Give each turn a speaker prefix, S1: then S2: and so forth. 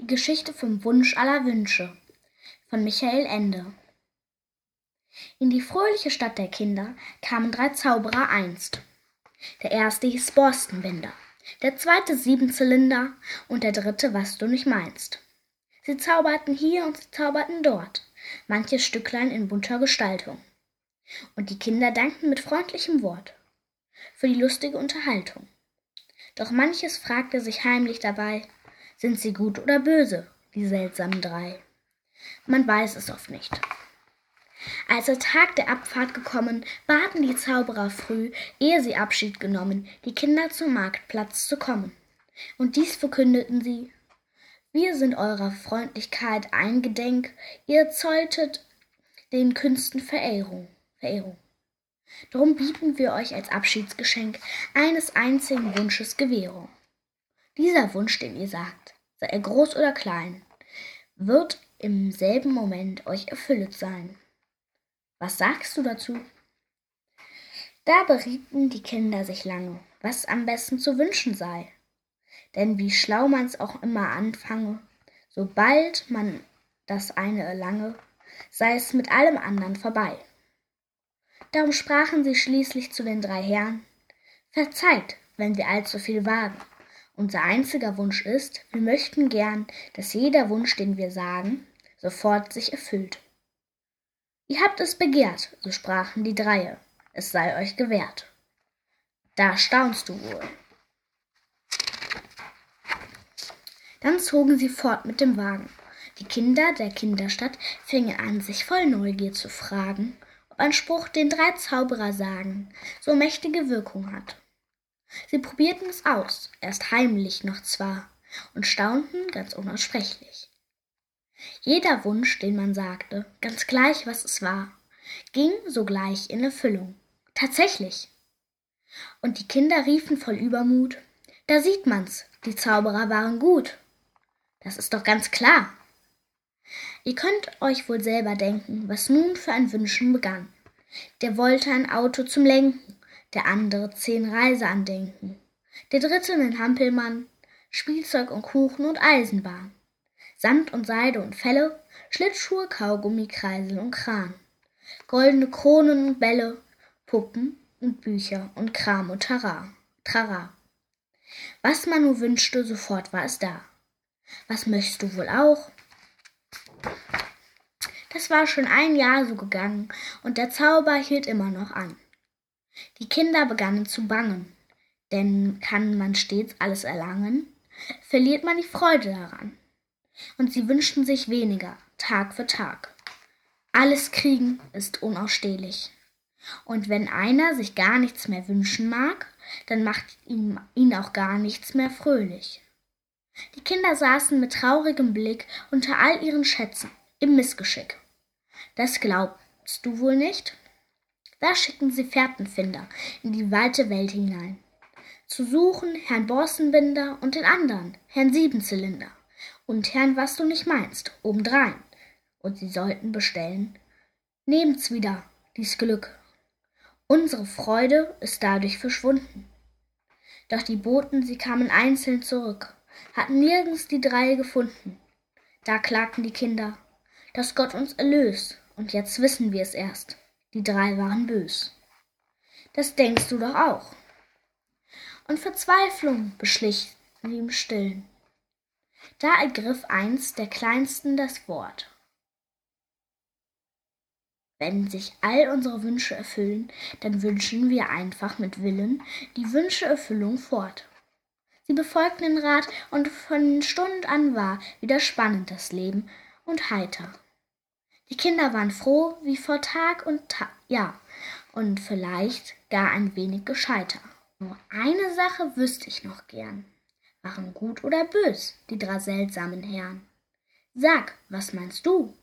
S1: Die Geschichte vom Wunsch aller Wünsche von Michael Ende. In die fröhliche Stadt der Kinder kamen drei Zauberer einst. Der erste hieß Borstenbinder, der zweite Siebenzylinder und der dritte, was du nicht meinst. Sie zauberten hier und sie zauberten dort, manches Stücklein in bunter Gestaltung. Und die Kinder dankten mit freundlichem Wort für die lustige Unterhaltung. Doch manches fragte sich heimlich dabei, sind sie gut oder böse, die seltsamen drei? Man weiß es oft nicht. Als der Tag der Abfahrt gekommen, baten die Zauberer früh, ehe sie Abschied genommen, die Kinder zum Marktplatz zu kommen. Und dies verkündeten sie. Wir sind eurer Freundlichkeit eingedenk, ihr zolltet den Künsten Verehrung. Verehrung. Darum bieten wir euch als Abschiedsgeschenk eines einzigen Wunsches Gewährung. Dieser Wunsch, den ihr sagt, sei er groß oder klein, wird im selben Moment euch erfüllet sein. Was sagst du dazu? Da berieten die Kinder sich lange, was am besten zu wünschen sei. Denn wie schlau man's auch immer anfange, sobald man das eine erlange, sei es mit allem andern vorbei. Darum sprachen sie schließlich zu den drei Herren, Verzeiht, wenn wir allzu viel wagen. Unser einziger Wunsch ist, wir möchten gern, dass jeder Wunsch, den wir sagen, sofort sich erfüllt. Ihr habt es begehrt, so sprachen die Dreie, es sei euch gewährt. Da staunst du wohl. Dann zogen sie fort mit dem Wagen. Die Kinder der Kinderstadt fingen an, sich voll Neugier zu fragen, ob ein Spruch, den drei Zauberer sagen, so mächtige Wirkung hat. Sie probierten es aus, erst heimlich noch zwar, und staunten ganz unaussprechlich. Jeder Wunsch, den man sagte, ganz gleich was es war, ging sogleich in Erfüllung. Tatsächlich. Und die Kinder riefen voll Übermut, da sieht man's, die Zauberer waren gut. Das ist doch ganz klar. Ihr könnt euch wohl selber denken, was nun für ein Wünschen begann. Der wollte ein Auto zum Lenken, der andere zehn Reiseandenken, der dritte nen Hampelmann, Spielzeug und Kuchen und Eisenbahn, Samt und Seide und Felle, Schlittschuhe, Kaugummi, Kreisel und Kran, goldene Kronen und Bälle, Puppen und Bücher und Kram und Tara, Trara. Was man nur wünschte, sofort war es da. Was möchtest du wohl auch? Das war schon ein Jahr so gegangen, und der Zauber hielt immer noch an. Die Kinder begannen zu bangen, denn kann man stets alles erlangen, verliert man die Freude daran. Und sie wünschten sich weniger, Tag für Tag. Alles kriegen ist unausstehlich. Und wenn einer sich gar nichts mehr wünschen mag, dann macht ihm, ihn auch gar nichts mehr fröhlich. Die Kinder saßen mit traurigem Blick unter all ihren Schätzen im Missgeschick. Das glaubst du wohl nicht? Da schicken sie Fährtenfinder in die weite Welt hinein. Zu suchen Herrn Borstenbinder und den anderen, Herrn Siebenzylinder und Herrn, was du nicht meinst, obendrein. Und sie sollten bestellen. Nehmt's wieder, dies Glück. Unsere Freude ist dadurch verschwunden. Doch die Boten, sie kamen einzeln zurück, hatten nirgends die drei gefunden. Da klagten die Kinder, dass Gott uns erlöst, und jetzt wissen wir es erst. Die drei waren bös. Das denkst du doch auch. Und Verzweiflung beschlich sie im Stillen. Da ergriff eins der Kleinsten das Wort. Wenn sich all unsere Wünsche erfüllen, dann wünschen wir einfach mit Willen die Wünscheerfüllung fort. Sie befolgten den Rat und von Stund an war wieder spannend das Leben und heiter. Kinder waren froh wie vor Tag und Tag, ja, und vielleicht gar ein wenig gescheiter. Nur eine Sache wüsste ich noch gern. Waren gut oder bös, die drei seltsamen Herren? Sag, was meinst du?